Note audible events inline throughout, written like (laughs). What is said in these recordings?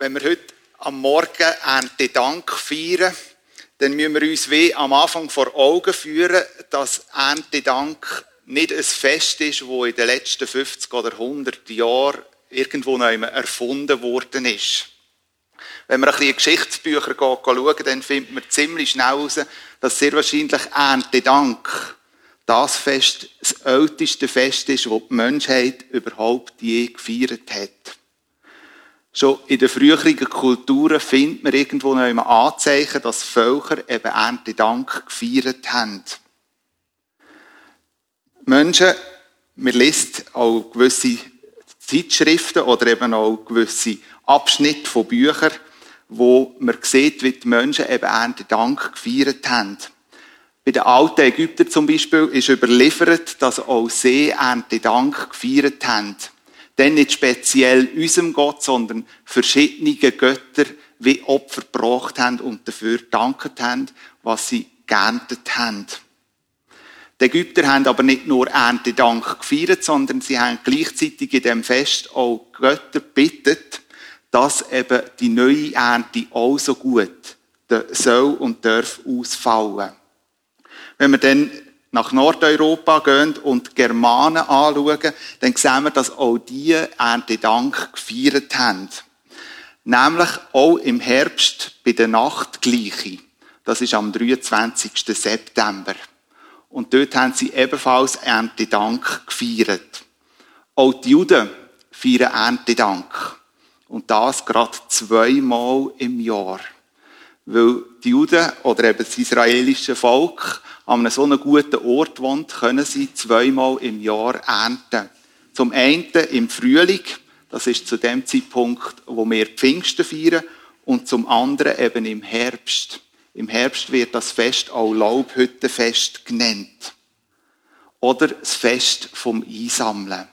Wenn wir heute am Morgen Ernte Dank feiern, dann müssen wir uns wie am Anfang vor Augen führen, dass Ernte Dank nicht ein Fest ist, wo in den letzten 50 oder 100 Jahren irgendwo noch erfunden worden ist. Wenn wir ein bisschen Geschichtsbücher schauen, dann findet man ziemlich schnell heraus, dass sehr wahrscheinlich Ernte Dank das Fest, das älteste Fest ist, das die Menschheit überhaupt je gefeiert hat. Schon in den früheren Kulturen findet man irgendwo noch einmal Anzeichen, dass Völker eben Erntedank gefeiert haben. Menschen, man liest auch gewisse Zeitschriften oder eben auch gewisse Abschnitte von Büchern, wo man sieht, wie die Menschen eben Erntedank gefeiert haben. Bei den alten Ägyptern zum Beispiel ist überliefert, dass auch sie Erntedank gefeiert haben dann nicht speziell unserem Gott, sondern verschiedene Götter wie Opfer gebracht haben und dafür danket haben, was sie geerntet haben. Die Ägypter haben aber nicht nur Erntedank gefeiert, sondern sie haben gleichzeitig in dem Fest auch Götter bittet, dass eben die neue Ernte auch so gut soll und darf ausfallen. Wenn wir dann nach Nordeuropa gehen und die Germanen anschauen, dann sehen wir, dass auch die Erntedank gefeiert haben. Nämlich auch im Herbst bei der Nachtgleiche. Das ist am 23. September. Und dort haben sie ebenfalls Erntedank gefeiert. Auch die Juden feiern Erntedank. Und das gerade zweimal im Jahr. Weil die Juden oder eben das israelische Volk an einem so einem guten Ort wohnt, können sie zweimal im Jahr ernten. Zum einen im Frühling, das ist zu dem Zeitpunkt, wo wir Pfingsten feiern, und zum anderen eben im Herbst. Im Herbst wird das Fest auch Laubhüttenfest genannt. Oder das Fest vom Einsammeln.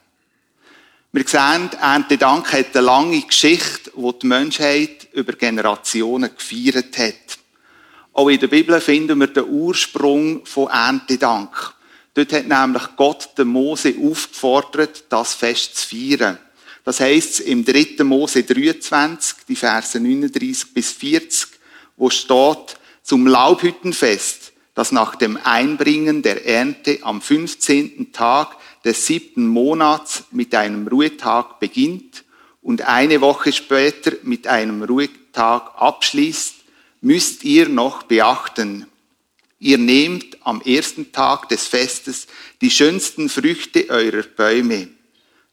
Wir sehen, Erntedank hat eine lange Geschichte, die die Menschheit über Generationen gefeiert hat. Auch in der Bibel finden wir den Ursprung von Erntedank. Dort hat nämlich Gott den Mose aufgefordert, das Fest zu feiern. Das heißt im 3. Mose 23, die Verse 39 bis 40, wo steht, zum Laubhüttenfest, das nach dem Einbringen der Ernte am 15. Tag des siebten Monats mit einem Ruhetag beginnt und eine Woche später mit einem Ruhetag abschließt, müsst ihr noch beachten. Ihr nehmt am ersten Tag des Festes die schönsten Früchte eurer Bäume,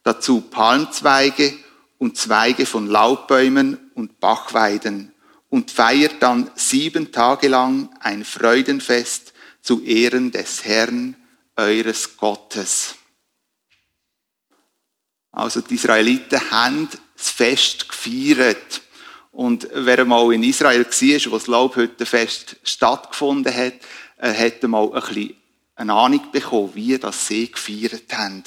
dazu Palmzweige und Zweige von Laubbäumen und Bachweiden und feiert dann sieben Tage lang ein Freudenfest zu Ehren des Herrn, eures Gottes. Also die Israeliten haben das Fest gefeiert. Und wer mal in Israel war, wo das Laubhüttenfest stattgefunden hat, er hat mal ein bisschen eine Ahnung bekommen, wie das sie gefeiert haben.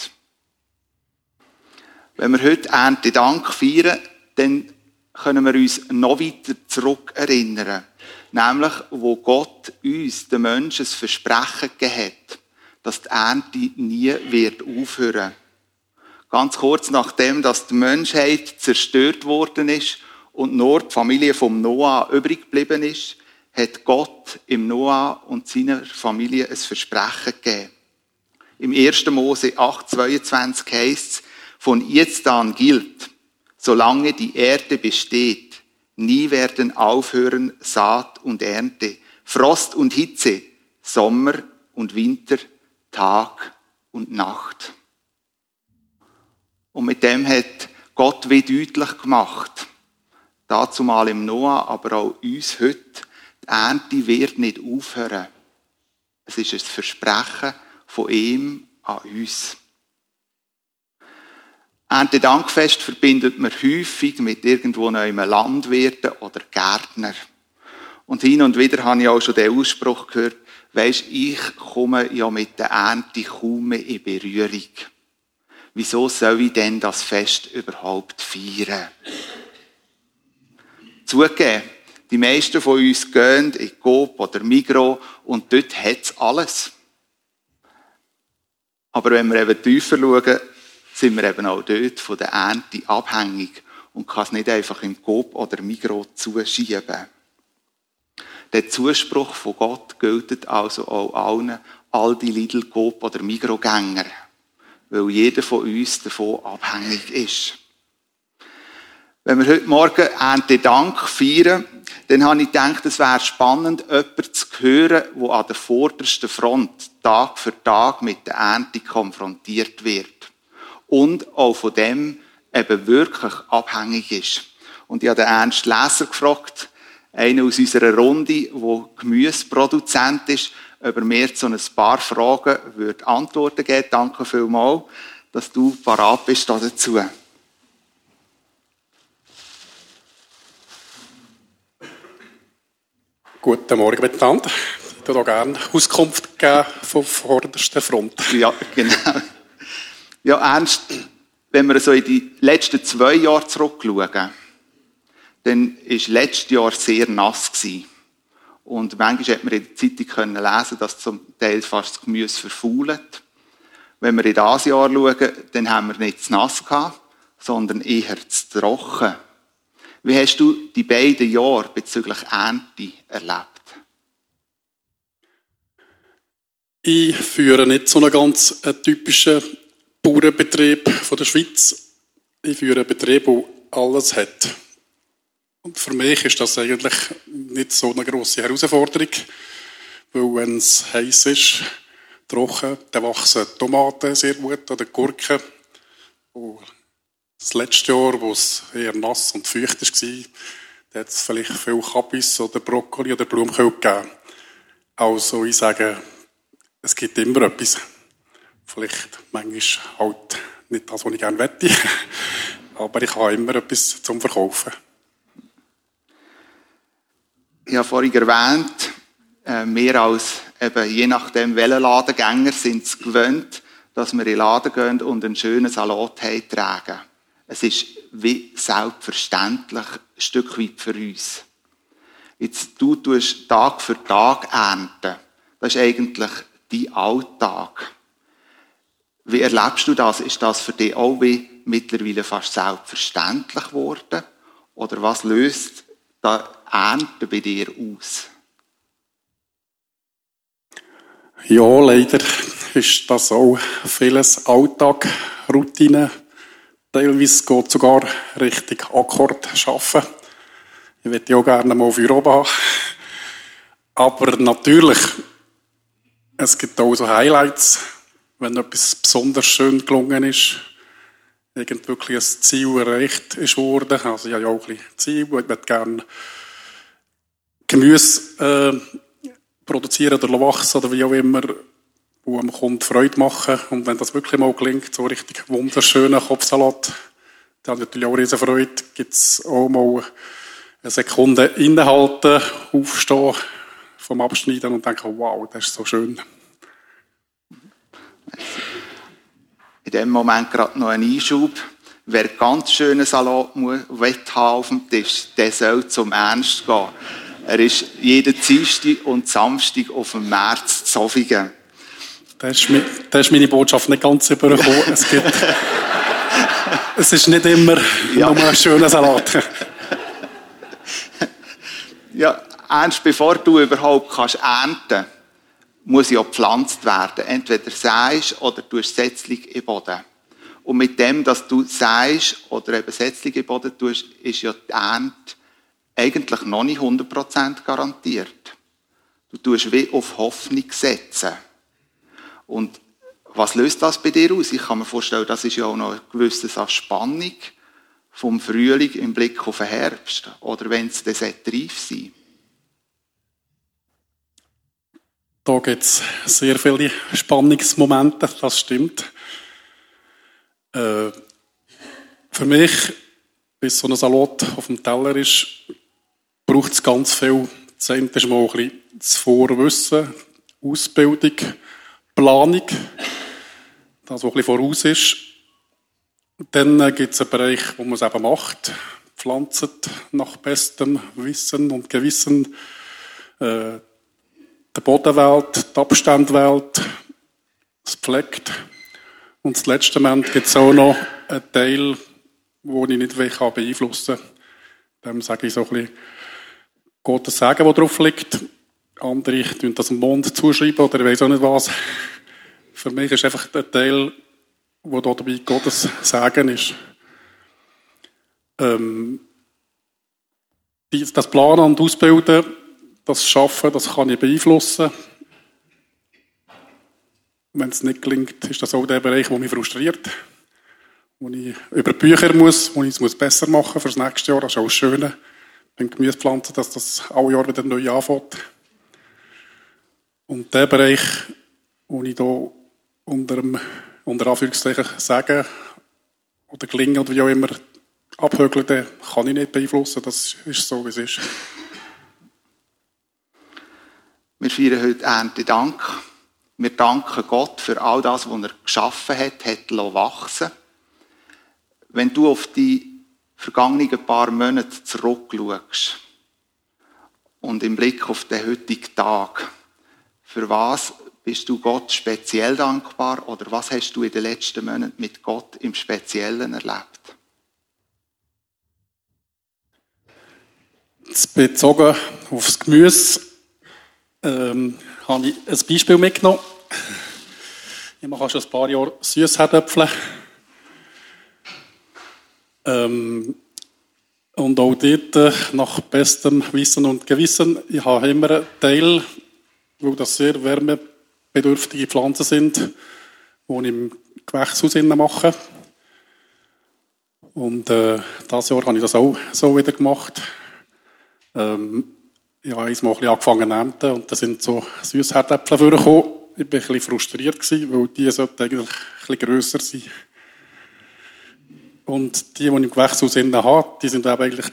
Wenn wir heute Ernte Dank feiern, dann können wir uns noch weiter zurück erinnern. Nämlich, wo Gott uns, den Menschen, das Versprechen gegeben hat, dass die Ernte nie wird aufhören. Ganz kurz nachdem, dass die Menschheit zerstört worden ist und nur die Familie vom Noah übrig geblieben ist, hat Gott im Noah und seiner Familie ein Versprechen gegeben. Im 1. Mose 8,22 heißt es, von jetzt an gilt, solange die Erde besteht, nie werden aufhören Saat und Ernte, Frost und Hitze, Sommer und Winter, Tag und Nacht. Und mit dem hat Gott wie deutlich gemacht, dazu mal im Noah, aber auch uns heute, die Ernte wird nicht aufhören. Es ist ein Versprechen von ihm an uns. Erntedankfest verbindet man häufig mit irgendwo einem Landwirten oder Gärtner. Und hin und wieder habe ich auch schon den Ausspruch gehört, weisst, ich komme ja mit der Ernte kaum mehr in Berührung. Wieso soll ich denn das Fest überhaupt feiern? Zugegeben, die meisten von uns gehen in Coop oder Migro und dort hat es alles. Aber wenn wir eben tiefer schauen, sind wir eben auch dort von der Ernte abhängig. und kann es nicht einfach im Coop oder Migros zuschieben. Der Zuspruch von Gott gilt also auch allen Aldi, Lidl, Coop oder Migros-Gänger, weil jeder von uns davon abhängig ist. Wenn wir heute Morgen Ernte Dank feiern, dann habe ich gedacht, es wäre spannend, jemanden zu hören, der an der vordersten Front Tag für Tag mit der Ernte konfrontiert wird. Und auch von dem eben wirklich abhängig ist. Und ich habe den Ernst Leser gefragt, einer aus unserer Runde, der Gemüseproduzent ist, ob er mir zu ein paar Fragen würde Antworten geben Danke vielmals, dass du parat bist dazu. Guten Morgen miteinander. Ich würde auch gerne Auskunft geben von vorderster Front. Ja, genau. Ja, Ernst, wenn wir so in die letzten zwei Jahre zurückschauen, dann war letztes Jahr sehr nass. Gewesen. Und manchmal hat man in der Zeitung können lesen, dass zum Teil fast das Gemüse verfault. Wenn wir in das Jahr schauen, dann haben wir nicht zu nass gehabt, sondern eher zu trocken. Wie hast du die beiden Jahre bezüglich Ernte erlebt? Ich führe nicht so einen ganz äh, typischen Bauernbetrieb von der Schweiz. Ich führe einen Betrieb, der alles hat. Und für mich ist das eigentlich nicht so eine grosse Herausforderung, weil wenn es heiß ist, trocken, dann wachsen Tomaten sehr gut oder Gurken. Und das letzte Jahr, wo es eher nass und feucht war, da hat es vielleicht viel Kabis oder Brokkoli oder Blumenkohl gegeben. Also ich sage, es gibt immer etwas. Vielleicht manchmal halt nicht das, was ich gerne wette, (laughs) aber ich habe immer etwas zum Verkaufen ich habe vorhin erwähnt, äh, wir als eben, je nachdem, welche Ladengänger sind es gewöhnt, dass wir in den Laden gehen und einen schönen Salat tragen. Es ist wie selbstverständlich ein Stück weit für uns. Jetzt, du tust Tag für Tag ernten. Das ist eigentlich dein Alltag. Wie erlebst du das? Ist das für dich auch wie mittlerweile fast selbstverständlich geworden? Oder was löst da Ernte bei dir aus? Ja, leider ist das auch vieles Alltag, Routine. Teilweise geht sogar richtig Akkord arbeiten. Ich würde auch gerne mal für oben haben. Aber natürlich, es gibt auch so Highlights, wenn etwas besonders schön gelungen ist irgend wirklich ein Ziel erreicht ist worden. Also ich habe ja auch ein bisschen Ziel, ich möchte gerne Gemüse äh, produzieren oder wachsen oder wie auch immer, wo einem Kunden Freude machen. Und wenn das wirklich mal gelingt, so richtig wunderschöner Kopfsalat, dann natürlich auch riesen Freude. Gibt es auch mal eine Sekunde innehalten, aufstehen vom Abschneiden und denken, wow, das ist so schön. in dem Moment gerade noch ein Einschub. Wer ganz schönen Salat will auf dem Tisch, der soll zum Ernst gehen. Er ist jeden Dienstag und Samstag auf dem März zu Zofingen. Das ist, ist meine Botschaft nicht ganz übergekommen. es, gibt, (laughs) es ist nicht immer ja. nur ein schöner Salat. (laughs) ja, Ernst, bevor du überhaupt kannst ernten kannst, muss ja gepflanzt werden. Entweder säst oder du Setzling im Boden. Und mit dem, dass du säst oder eben Setzling im Boden tust, ist ja die Ernte eigentlich noch nicht 100% garantiert. Du tust wie auf Hoffnung setzen. Und was löst das bei dir aus? Ich kann mir vorstellen, das ist ja auch noch eine gewisse Spannung vom Frühling im Blick auf den Herbst. Oder wenn es dann reif sein Da gibt es sehr viele Spannungsmomente, das stimmt. Äh, für mich, bis so ein Salat auf dem Teller ist, braucht es ganz viel. Das eine ist mal ein bisschen das Vorwissen, Ausbildung, Planung, das, was ein bisschen voraus ist. Dann äh, gibt es einen Bereich, wo man es eben macht, pflanzt nach bestem Wissen und Gewissen. Äh, der Boden wählt, die Abstände wählt, es pflegt. Und das letzte Moment gibt es auch noch einen Teil, die ich nicht beeinflussen kann. Dem sage ich so ein bisschen Gottes Segen, der drauf liegt. Andere tun das dem Mond zuschreiben oder ich weiß auch nicht was. Für mich ist einfach der Teil, wo da dabei Gottes Segen ist. Ähm, das Planen und Ausbilden, das Schaffen, das kann ich beeinflussen. Wenn es nicht gelingt, ist das auch der Bereich, der mich frustriert. Wo ich über Bücher muss, wo ich es besser machen muss für das nächste Jahr. Das ist auch das Schöne beim Gemüsepflanzen, dass das alle Jahr wieder neu anfängt. Und der Bereich, wo ich hier unter, dem, unter Anführungszeichen sagen oder gelingen oder wie auch immer abhökeln, den kann ich nicht beeinflussen. Das ist so, wie es ist. Wir feiern heute Erntedank. Wir danken Gott für all das, was er geschaffen hat, hat wachsen Wenn du auf die vergangenen paar Monate zurückschaust und im Blick auf den heutigen Tag, für was bist du Gott speziell dankbar oder was hast du in den letzten Monaten mit Gott im Speziellen erlebt? Bezogen auf das Gemüse ähm, habe ich ein Beispiel mitgenommen. Ich mache schon ein paar Jahre Süßherdöpfel. Ähm, und auch dort äh, nach bestem Wissen und Gewissen. Ich habe immer einen Teil, weil das sehr wärmebedürftige Pflanzen sind, die ich im Gewächshaus mache. Und äh, dieses Jahr habe ich das auch so wieder gemacht. Ähm, ich habe einmal ein bisschen angefangen zu ernten und da sind so Süßherdäpfel vorgekommen. Ich war ein bisschen frustriert, weil die sollten eigentlich ein bisschen grösser sein. Und die, die ich im Gewächshaus habe, die sind eben eigentlich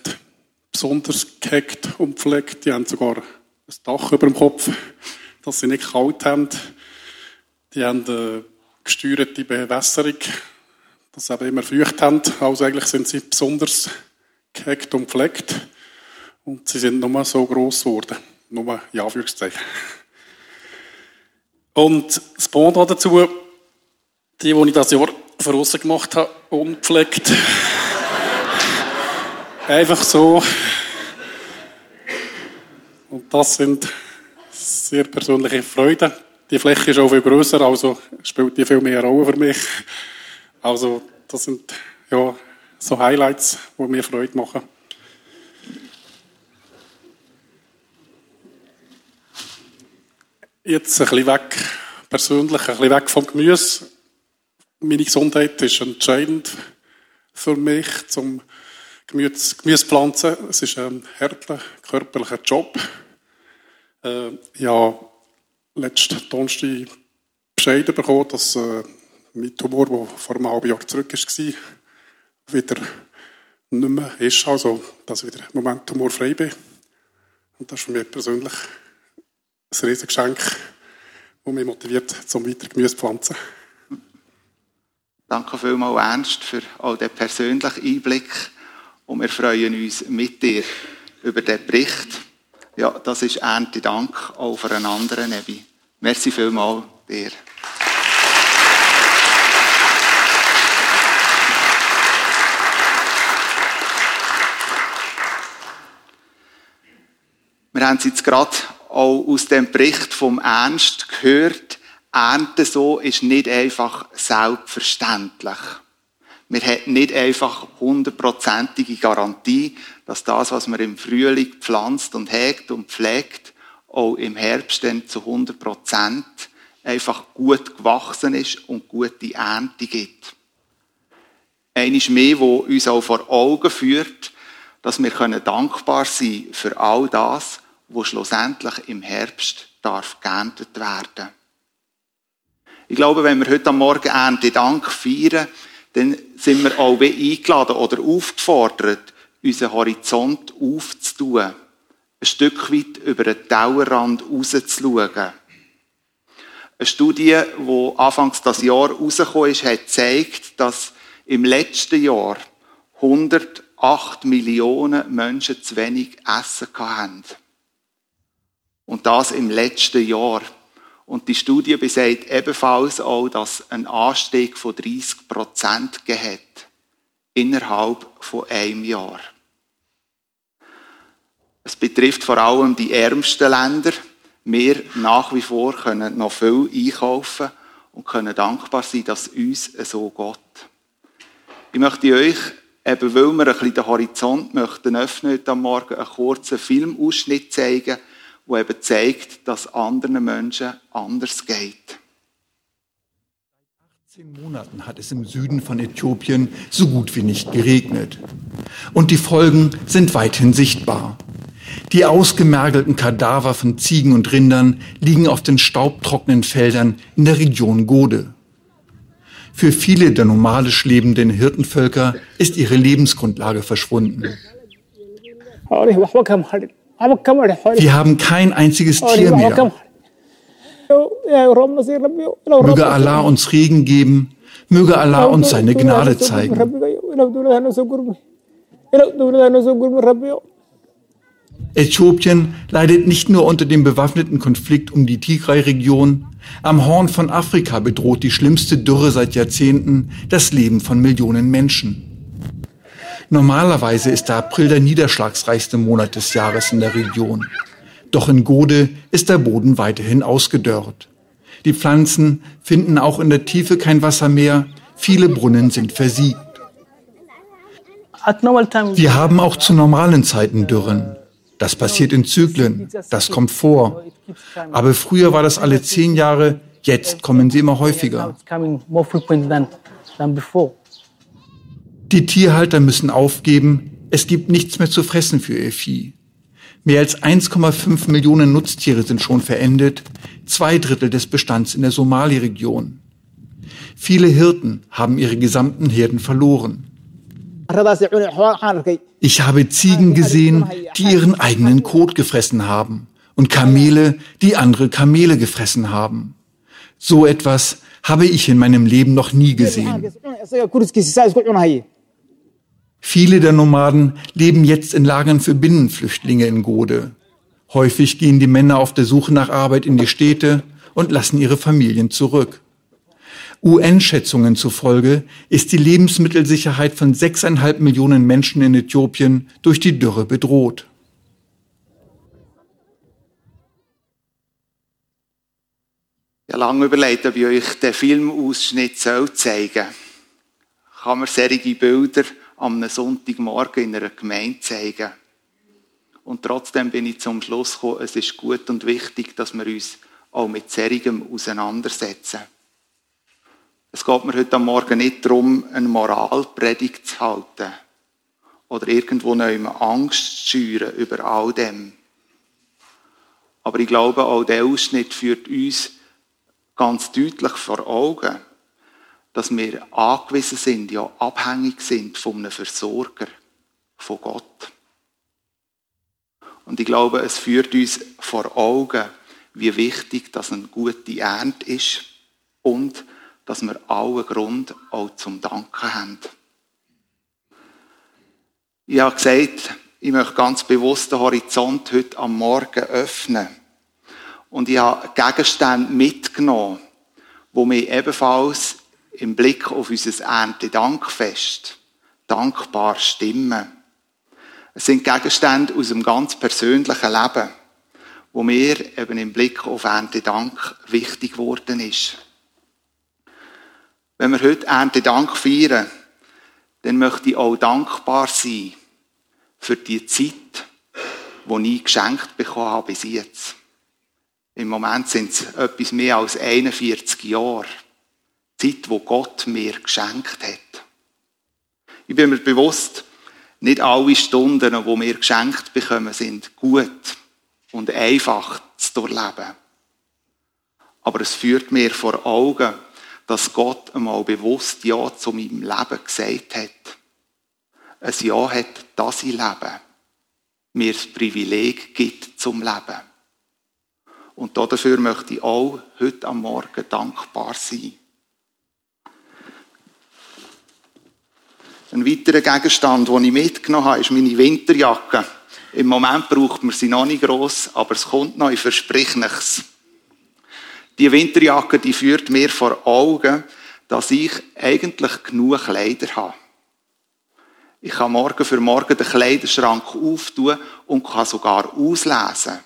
besonders gehackt und pflegt. Die haben sogar ein Dach über dem Kopf, dass sie nicht kalt haben. Die haben eine gesteuerte Bewässerung, dass sie eben immer Früchte haben. Also eigentlich sind sie besonders gehackt und pflegt. Und sie sind nur so gross geworden. Nur, ja, Anführungszeichen. Und das Pendant dazu, die, die ich das Jahr voraus gemacht habe, unpflegt. (laughs) Einfach so. Das sind sehr persönliche Freuden. Die Fläche ist auch viel grösser, also spielt die viel mehr Rolle für mich. Also, das sind, ja, so Highlights, die mir Freude machen. Jetzt ein bisschen weg, persönlich, ein bisschen weg vom Gemüse. Meine Gesundheit ist entscheidend für mich zum Gemüse, Gemüse pflanzen. Es ist ein harter körperlicher Job. Äh, habe letzten Donnerstag Bescheid bekommen, dass äh, mein Tumor, der vor einem halben Jahr zurück war, wieder nicht mehr ist. Also, dass ich wieder im Moment tumorfrei bin. Und das ist für mich persönlich ein riesiges Geschenk, das mich motiviert, zum weiter Gemüse zu pflanzen. Danke vielmals, Ernst, für all den persönlichen Einblick. Und wir freuen uns mit dir über den Bericht. Ja, das ist Ernte Dank auch für einen anderen Nebi. Merci vielmals dir. Wir haben es jetzt gerade auch aus dem Bericht vom Ernst gehört, Ernte so ist nicht einfach selbstverständlich. Wir haben nicht einfach hundertprozentige Garantie, dass das, was man im Frühling pflanzt und hegt und pflegt, auch im Herbst dann zu 100 Prozent einfach gut gewachsen ist und gute Ernte gibt. Eines mehr, wo uns auch vor Augen führt, dass wir dankbar sein können für all das, wo schlussendlich im Herbst darf geerntet werden. Ich glaube, wenn wir heute am Morgen Ernte Dank feiern, dann sind wir auch eingeladen oder aufgefordert, unseren Horizont aufzutun. Ein Stück weit über den Tellerrand rauszuschauen. Eine Studie, die anfangs das Jahr rausgekommen ist, hat gezeigt, dass im letzten Jahr 108 Millionen Menschen zu wenig Essen hatten. Und das im letzten Jahr. Und die Studie besagt ebenfalls auch, dass ein Anstieg von 30 Prozent hat innerhalb von einem Jahr. Es betrifft vor allem die ärmsten Länder. Wir nach wie vor können noch viel einkaufen und können dankbar sein, dass es uns so geht. Ich möchte euch, eben weil wir ein bisschen den Horizont möchten öffnen heute am Morgen, einen kurzen Filmausschnitt zeigen, der eben zeigt, dass es anderen Menschen anders geht. 18 Monaten hat es im Süden von Äthiopien so gut wie nicht geregnet. Und die Folgen sind weithin sichtbar. Die ausgemergelten Kadaver von Ziegen und Rindern liegen auf den staubtrockenen Feldern in der Region Gode. Für viele der nomadisch lebenden Hirtenvölker ist ihre Lebensgrundlage verschwunden. Wir haben kein einziges Tier mehr. Möge Allah uns Regen geben, möge Allah uns seine Gnade zeigen. Äthiopien leidet nicht nur unter dem bewaffneten Konflikt um die Tigray-Region. Am Horn von Afrika bedroht die schlimmste Dürre seit Jahrzehnten das Leben von Millionen Menschen. Normalerweise ist der April der niederschlagsreichste Monat des Jahres in der Region. Doch in Gode ist der Boden weiterhin ausgedörrt. Die Pflanzen finden auch in der Tiefe kein Wasser mehr. Viele Brunnen sind versiegt. Wir haben auch zu normalen Zeiten Dürren. Das passiert in Zyklen, das kommt vor. Aber früher war das alle zehn Jahre, jetzt kommen sie immer häufiger. Die Tierhalter müssen aufgeben, es gibt nichts mehr zu fressen für ihr Vieh. Mehr als 1,5 Millionen Nutztiere sind schon verendet, zwei Drittel des Bestands in der Somali-Region. Viele Hirten haben ihre gesamten Herden verloren. Ich habe Ziegen gesehen, die ihren eigenen Kot gefressen haben und Kamele, die andere Kamele gefressen haben. So etwas habe ich in meinem Leben noch nie gesehen. Viele der Nomaden leben jetzt in Lagern für Binnenflüchtlinge in Gode. Häufig gehen die Männer auf der Suche nach Arbeit in die Städte und lassen ihre Familien zurück. UN-Schätzungen zufolge ist die Lebensmittelsicherheit von sechseinhalb Millionen Menschen in Äthiopien durch die Dürre bedroht. Ich habe lange überlegt, ob ich euch den Filmausschnitt zeigen soll. Kann man solche Bilder am Sonntagmorgen in einer Gemeinde zeigen? Und trotzdem bin ich zum Schluss gekommen, es ist gut und wichtig, dass wir uns auch mit Serigem auseinandersetzen. Es geht mir heute Morgen nicht darum, eine Moralpredigt zu halten oder irgendwo noch Angst zu schüren über all dem. Aber ich glaube, auch der Ausschnitt führt uns ganz deutlich vor Augen, dass wir angewiesen sind, ja abhängig sind von einem Versorger, von Gott. Und ich glaube, es führt uns vor Augen, wie wichtig das eine gute Ernte ist und dass wir allen Grund auch zum Danken haben. Ich habe gesagt, ich möchte ganz bewusst den Horizont heute am Morgen öffnen. Und ich habe Gegenstände mitgenommen, wo mir ebenfalls im Blick auf unser Erntedankfest dankbar stimmen. Es sind Gegenstände aus dem ganz persönlichen Leben, wo mir eben im Blick auf Erntedank wichtig geworden ist. Wenn wir heute Erntedank feiern, dann möchte ich auch dankbar sein für die Zeit, die ich geschenkt bekommen habe bis jetzt. Im Moment sind es etwas mehr als 41 Jahre. Zeit, wo Gott mir geschenkt hat. Ich bin mir bewusst, nicht alle Stunden, die wir geschenkt bekommen, sind gut und einfach zu durchleben. Aber es führt mir vor Augen, dass Gott einmal bewusst Ja zu meinem Leben gesagt hat. Ein Ja hat, dass ich lebe. Mir das Privileg gibt zum Leben. Und dafür möchte ich auch heute am Morgen dankbar sein. Ein weiterer Gegenstand, den ich mitgenommen habe, ist meine Winterjacke. Im Moment braucht man sie noch nicht gross, aber es kommt noch, ich verspreche nichts. Die Winterjacke, die führt mir vor Augen, dass ich eigentlich genug Kleider habe. Ich kann morgen für morgen den Kleiderschrank auftun und kann sogar auslesen,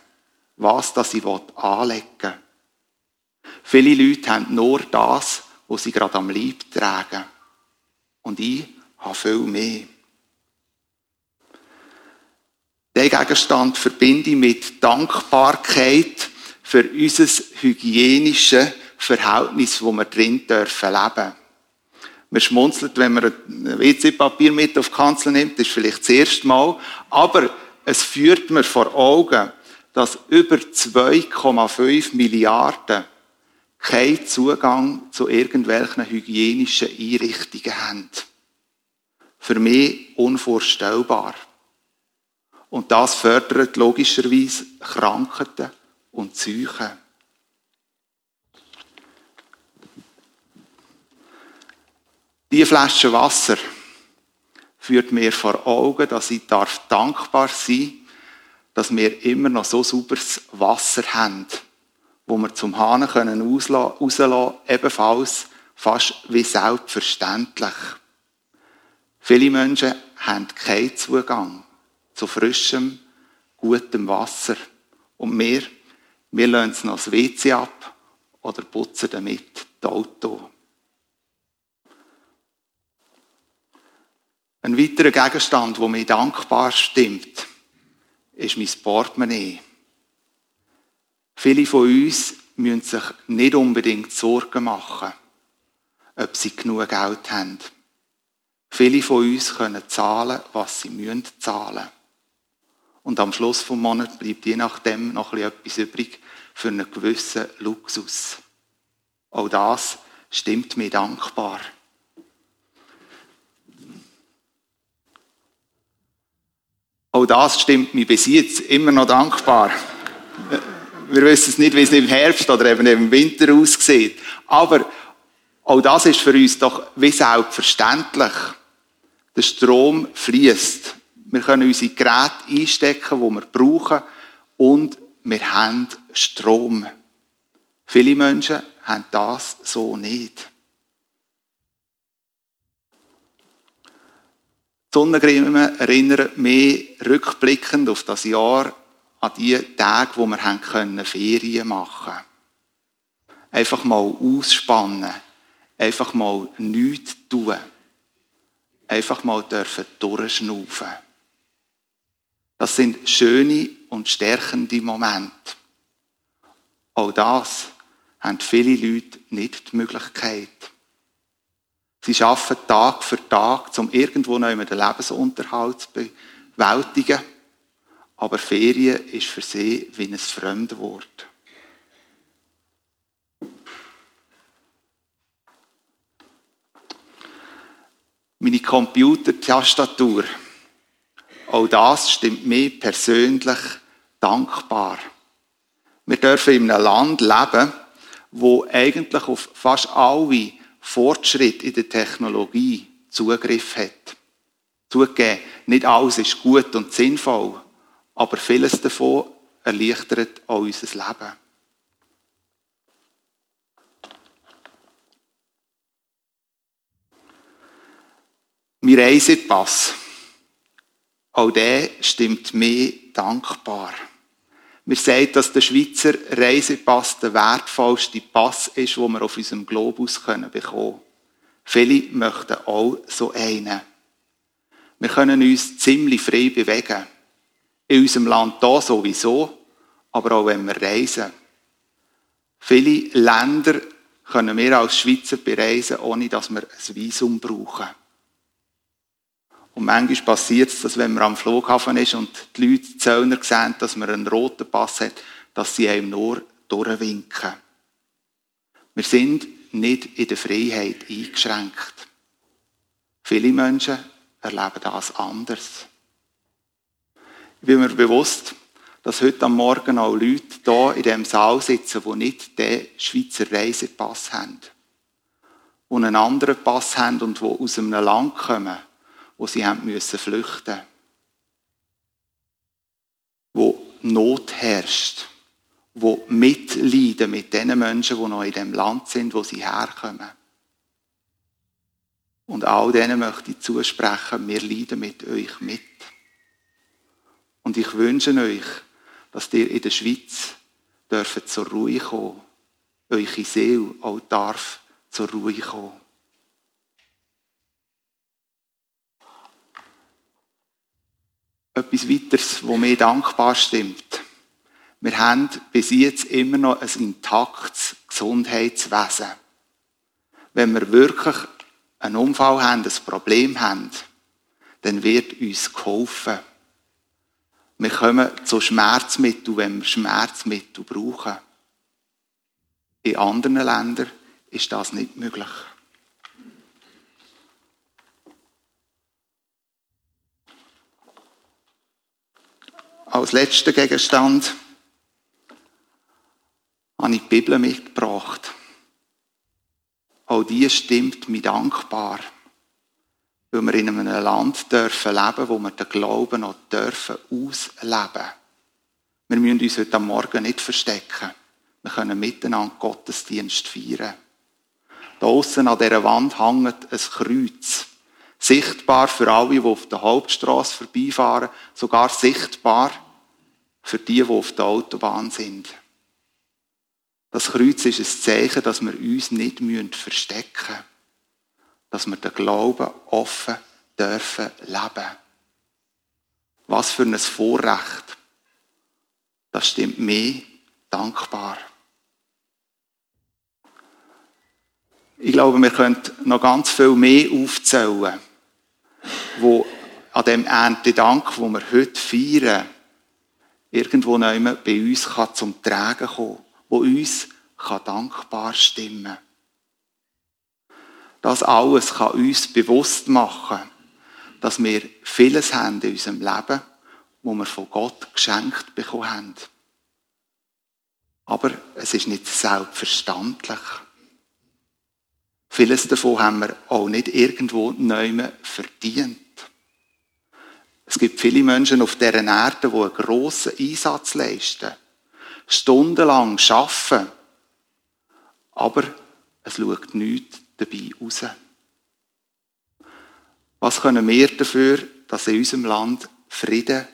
was das ich anlegen will. Viele Leute haben nur das, was sie gerade am Leib tragen. Und ich habe viel mehr. Den Gegenstand verbinde ich mit Dankbarkeit für unser hygienisches Verhältnis, wo wir drin dürfen leben. Man schmunzelt, wenn man ein WC-Papier mit auf die Kanzel nimmt, das ist vielleicht das erste Mal. Aber es führt mir vor Augen, dass über 2,5 Milliarden keinen Zugang zu irgendwelchen hygienischen Einrichtungen haben. Für mich unvorstellbar. Und das fördert logischerweise Krankheiten und Psyche. Die Flasche Wasser führt mir vor Augen, dass ich darf dankbar sein dass wir immer noch so sauberes Wasser haben, wo wir zum Hahn können ebenfalls fast wie selbstverständlich. Viele Menschen haben keinen Zugang zu frischem, gutem Wasser. Und wir, wir lassen es noch das WC ab oder putzen damit das Auto. Ein weiterer Gegenstand, der mich dankbar stimmt, ist mein Portemonnaie. Viele von uns müssen sich nicht unbedingt Sorgen machen, ob sie genug Geld haben. Viele von uns können zahlen, was sie müssen zahlen. Und am Schluss vom Monat bleibt je nachdem noch etwas übrig für einen gewissen Luxus. Auch das stimmt mir dankbar. Auch das stimmt mir bis jetzt immer noch dankbar. Wir wissen es nicht, wie es im Herbst oder eben im Winter aussieht. Aber auch das ist für uns doch wie selbstverständlich. Der Strom fließt. Wir können unsere Geräte einstecken, die wir brauchen. Und wir haben Strom. Viele Menschen haben das so nicht. Sonnencreme erinnert mich rückblickend auf das Jahr an die Tage, wo wir Ferien machen Einfach mal ausspannen. Einfach mal nichts tun. Einfach mal dürfen durchschnaufen. Das sind schöne und stärkende Momente. Auch das haben viele Leute nicht die Möglichkeit. Sie arbeiten Tag für Tag, um irgendwo noch den Lebensunterhalt zu bewältigen. Aber Ferien ist für sie wie ein Fremdwort. Meine Computertastatur, auch das stimmt mir persönlich dankbar. Wir dürfen in einem Land leben, wo eigentlich auf fast alle Fortschritt in der Technologie Zugriff hat. Zugegeben, nicht alles ist gut und sinnvoll, aber vieles davon erleichtert auch unser Leben. Mein Reisepass, auch der stimmt mir dankbar. Wir sagen, dass der Schweizer Reisepass der wertvollste Pass ist, den wir auf unserem Globus bekommen können. Viele möchten auch so einen. Wir können uns ziemlich frei bewegen. In unserem Land hier sowieso, aber auch wenn wir reisen. Viele Länder können wir als Schweizer bereisen, ohne dass wir ein Visum brauchen. Und manchmal passiert es, dass wenn man am Flughafen ist und die Leute, die Zöllner sehen, dass man einen roten Pass hat, dass sie einem nur durchwinken. Wir sind nicht in der Freiheit eingeschränkt. Viele Menschen erleben das anders. Ich bin mir bewusst, dass heute am Morgen auch Leute hier in diesem Saal sitzen, die nicht den Schweizer Reisepass haben. Die einen anderen Pass haben und die aus einem Land kommen, wo sie haben müssen flüchten, wo Not herrscht, wo mitleiden mit den Menschen, die noch in dem Land sind, wo sie herkommen. Und all denen möchte ich zusprechen, wir leiden mit euch mit. Und ich wünsche euch, dass ihr in der Schweiz dürft zur Ruhe kommen, eure Seele auch darf zur Ruhe kommen. Etwas weiteres, wo mir dankbar stimmt. Wir haben bis jetzt immer noch ein intaktes Gesundheitswesen. Wenn wir wirklich einen Unfall haben, ein Problem haben, dann wird uns geholfen. Wir kommen zu Schmerzmitteln, wenn wir Schmerzmittel brauchen. In anderen Ländern ist das nicht möglich. Als letzter Gegenstand habe ich die Bibel mitgebracht. Auch die stimmt mir dankbar, weil wir in einem Land dürfen leben, wo wir den Glauben noch dürfen ausleben. Wir müssen uns heute Morgen nicht verstecken. Wir können miteinander Gottesdienst feiern. Da an dieser Wand hängt ein Kreuz. Sichtbar für alle, die auf der Hauptstraße vorbeifahren, sogar sichtbar für die, die auf der Autobahn sind. Das Kreuz ist ein Zeichen, dass wir uns nicht verstecken müssen. Dass wir den Glauben offen dürfen leben. Was für ein Vorrecht. Das stimmt mir dankbar. Ich glaube, wir können noch ganz viel mehr aufzählen, wo an dem Erntedank, wo wir heute feiern, irgendwo bei uns zum Tragen kommen wo uns kann dankbar stimmen Das alles kann uns bewusst machen, dass wir vieles haben in unserem Leben, wo wir von Gott geschenkt bekommen haben. Aber es ist nicht selbstverständlich. Vieles davon haben wir auch nicht irgendwo neu verdient. Es gibt viele Menschen auf dieser Erde, die einen grossen Einsatz leisten stundenlang arbeiten, aber es schaut nichts dabei raus. Was können wir dafür, dass in unserem Land Frieden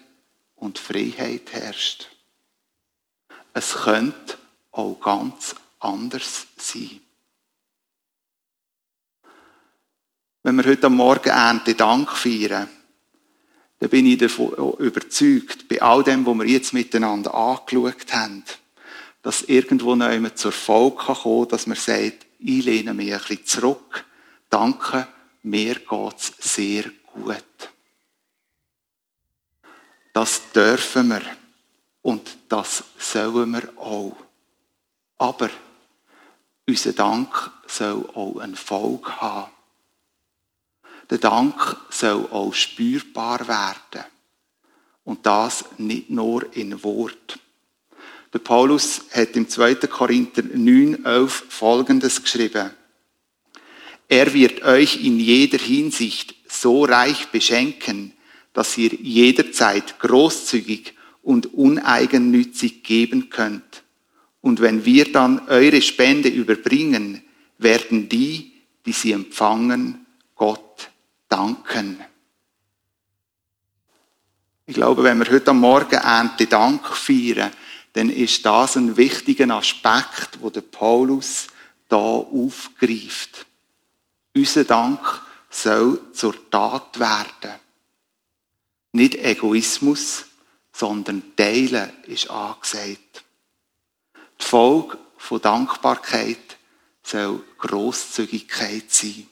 und Freiheit herrscht? Es könnte auch ganz anders sein. Wenn wir heute Morgen Ernte Dank feiern, dann bin ich davon überzeugt, bei all dem, was wir jetzt miteinander angeschaut haben, dass irgendwo noch jemand zur Folge kann, dass man sagt, ich lehne mich ein bisschen zurück, danke, mir geht's sehr gut. Das dürfen wir und das sollen wir auch. Aber unser Dank soll auch einen Folge haben. Der Dank soll auch spürbar werden. Und das nicht nur in Wort. Der Paulus hat im 2. Korinther 9, 11 Folgendes geschrieben. Er wird euch in jeder Hinsicht so reich beschenken, dass ihr jederzeit großzügig und uneigennützig geben könnt. Und wenn wir dann eure Spende überbringen, werden die, die sie empfangen, Gott danken. Ich glaube, wenn wir heute Morgen Ernte Dank feiern, dann ist das ein wichtiger Aspekt, wo der Paulus da aufgreift. Unser Dank soll zur Tat werden. Nicht Egoismus, sondern Teilen ist angesagt. Die Folge von Dankbarkeit soll Großzügigkeit sein.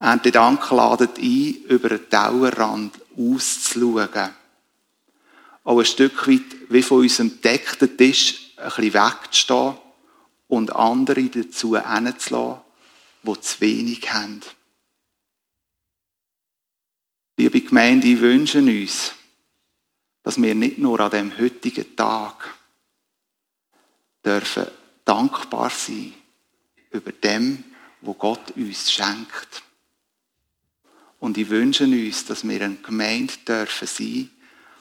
Ernte Dank ladet ein, über den Tellerrand auszuschauen. Auch ein Stück weit wie von unserem deckten Tisch ein bisschen wegzustehen und andere dazu hinzulassen, die zu wenig haben. Liebe Gemeinde, ich wünsche uns, dass wir nicht nur an dem heutigen Tag dürfen dankbar sein über dem, wo Gott uns schenkt. Und ich wünsche uns, dass wir eine Gemeinde dürfen sein,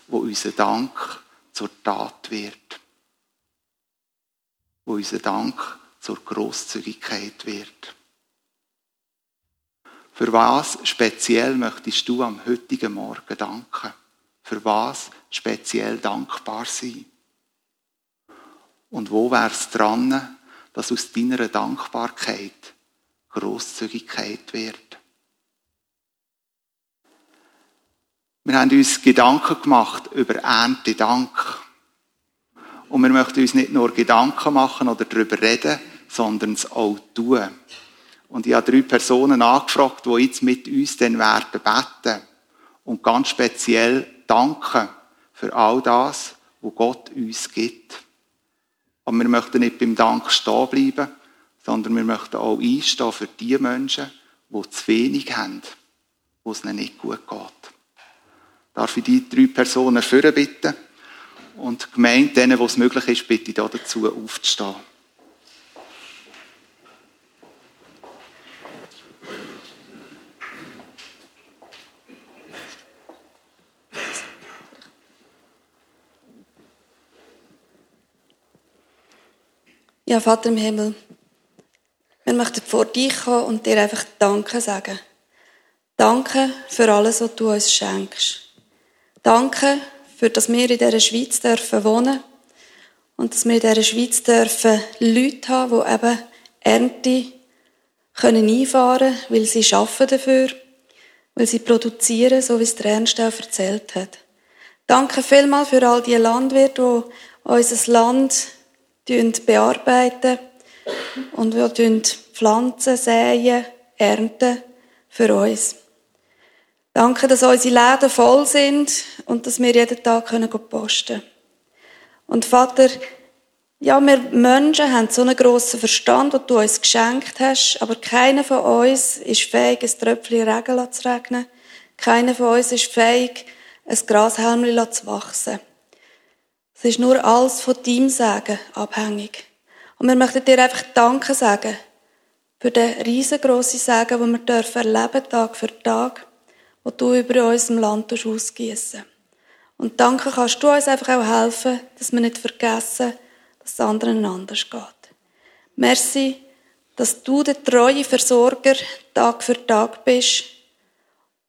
wo unser Dank zur Tat wird. Wo unser Dank zur Großzügigkeit wird. Für was speziell möchtest du am heutigen Morgen danken? Für was speziell dankbar sein? Und wo wäre es dran, dass aus deiner Dankbarkeit Großzügigkeit wird? Wir haben uns Gedanken gemacht über Erntedank. Und wir möchten uns nicht nur Gedanken machen oder darüber reden, sondern es auch tun. Und ich habe drei Personen angefragt, die jetzt mit uns dann werden beten und ganz speziell danken für all das, was Gott uns gibt. Aber wir möchten nicht beim Dank stehen bleiben, sondern wir möchten auch einstehen für die Menschen, die zu wenig haben, wo es ihnen nicht gut geht. Darf ich die drei Personen führen bitten? Und die Gemeinde, denen, wo es möglich ist, bitte ich dazu aufzustehen. Ja, Vater im Himmel, wir möchten vor dich kommen und dir einfach Danke sagen. Danke für alles, was du uns schenkst. Danke, für dass wir in dieser Schweiz dürfen wohnen und dass wir in dieser Schweiz dürfen Leute haben, die eben Ernte können einfahren können, weil sie arbeiten dafür, weil sie produzieren, so wie es der Ernst auch erzählt hat. Danke vielmals für all die Landwirte, die unser Land bearbeiten und wir Pflanzen säen, ernten für uns. Danke, dass unsere Läden voll sind und dass wir jeden Tag posten können. Und Vater, ja, wir Menschen haben so einen grossen Verstand, den du uns geschenkt hast, aber keiner von uns ist fähig, ein Tröpfchen Regen zu regnen. Keiner von uns ist fähig, ein Grashelmchen zu wachsen. Es ist nur alles von deinem Sagen abhängig. Und wir möchten dir einfach Danke sagen für den riesengroßen Sagen, den wir dürfen erleben, Tag für Tag, wo du über unserem Land ausgießen. Und danke kannst du uns einfach auch helfen, dass wir nicht vergessen, dass es anderen anders geht. Merci, dass du der treue Versorger Tag für Tag bist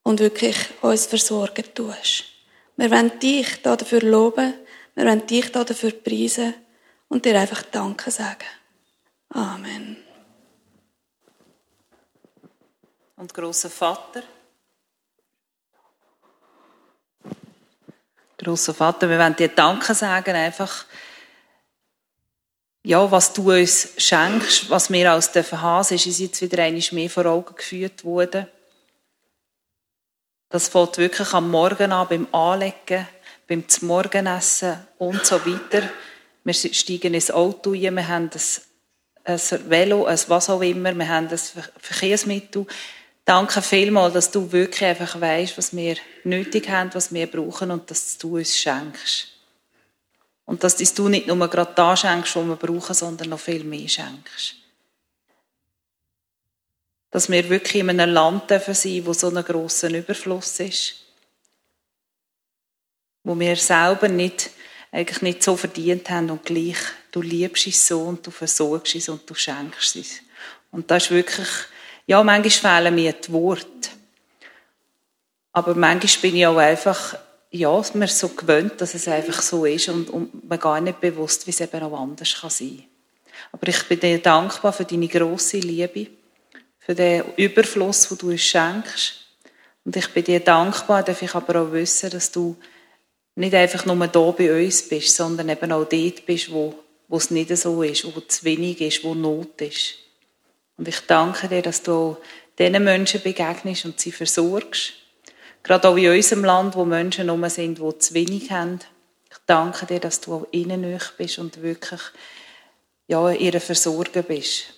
und wirklich uns versorgen tust. Wir wollen dich dafür loben, wir wollen dich dafür preisen und dir einfach Danke sagen. Amen. Und großer Vater, großer Vater, wir wollen dir Danke sagen, einfach, ja, was du uns schenkst, was wir aus der haben, ist uns jetzt wieder einmal mehr vor Augen geführt worden. Das fällt wirklich am Morgen an, beim Anlegen, beim Morgenessen und so weiter. Wir steigen ins Auto ein, wir haben ein, ein Velo, ein was auch immer, wir haben ein Verkehrsmittel. Danke vielmals, dass du wirklich einfach weißt, was wir nötig haben, was wir brauchen und dass du uns schenkst. Und dass du nicht nur gerade da schenkst, was wir brauchen, sondern noch viel mehr schenkst. Dass wir wirklich in einem Land sein dürfen wo so ein grosser Überfluss ist wo wir selber nicht, eigentlich nicht so verdient haben und gleich, du liebst es so und du versorgst es und du schenkst es. Und das ist wirklich, ja, manchmal fehlen mir die Worte. Aber manchmal bin ich auch einfach, ja, mir so gewöhnt, dass es einfach so ist und, und mir gar nicht bewusst, wie es eben auch anders kann sein. Aber ich bin dir dankbar für deine grosse Liebe, für den Überfluss, den du uns schenkst. Und ich bin dir dankbar, darf ich aber auch wissen, dass du nicht einfach nur da bei uns bist, sondern eben auch dort bist, wo, wo es nicht so ist, wo zu wenig ist, wo Not ist. Und ich danke dir, dass du diesen Menschen begegnest und sie versorgst. Gerade auch in unserem Land, wo Menschen rum sind, die zu wenig haben. Ich danke dir, dass du auch innen nicht bist und wirklich ja, ihre Versorger bist.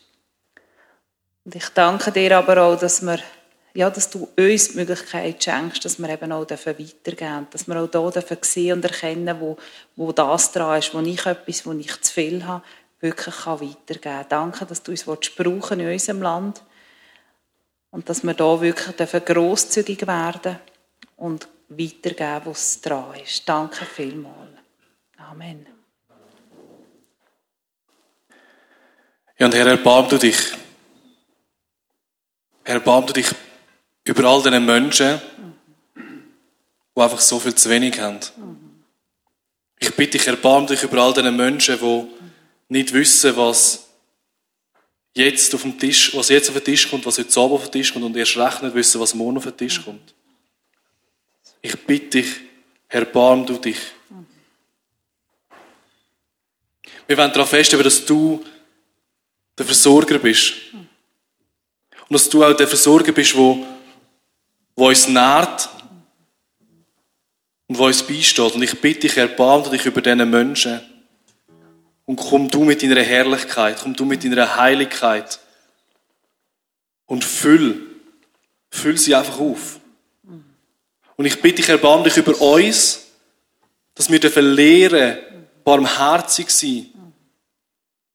Und ich danke dir aber auch, dass wir ja, dass du uns die Möglichkeit schenkst, dass wir eben auch weitergeben dürfen, dass wir auch dürfen sehen und erkennen, wo, wo das dran ist, wo ich etwas, wo ich zu viel habe, wirklich weitergeben kann. Danke, dass du uns brauchen in unserem Land und dass wir da wirklich grosszügig werden und weitergeben, wo es dran ist. Danke vielmals. Amen. Ja, und Herr, erbarm du dich. Erbarm du dich über all diese Menschen, die einfach so viel zu wenig haben. Ich bitte dich, erbarm dich über all diese Menschen, die nicht wissen, was jetzt auf dem Tisch, was jetzt auf den Tisch kommt, was heute Abend auf den Tisch kommt und erst recht nicht wissen, was morgen auf den Tisch kommt. Ich bitte dich, erbarm du dich. Wir wollen darauf feststellen, dass du der Versorger bist. Und dass du auch der Versorger bist, der, der uns nährt und der uns beisteht. Und ich bitte dich, erbarm dich über diese Menschen. Und komm du mit deiner Herrlichkeit, komm du mit deiner Heiligkeit. Und füll, füll sie einfach auf. Und ich bitte dich, erbarm dich über uns, dass wir dürfen lernen, barmherzig sein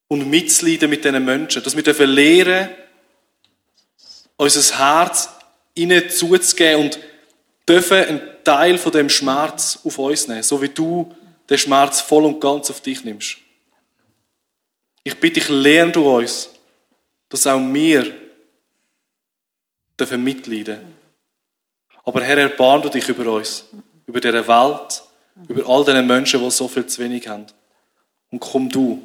und mitzuleiden mit diesen Menschen. Dass wir dürfen lernen, unser Herz ihnen zuzugeben und dürfen einen Teil von dem Schmerz auf uns nehmen, so wie du den Schmerz voll und ganz auf dich nimmst. Ich bitte dich, lerne du uns, dass auch wir dürfen mitleiden. Aber Herr, erbarm du dich über uns, über diese Welt, über all diese Menschen, die so viel zu wenig haben. Und komm du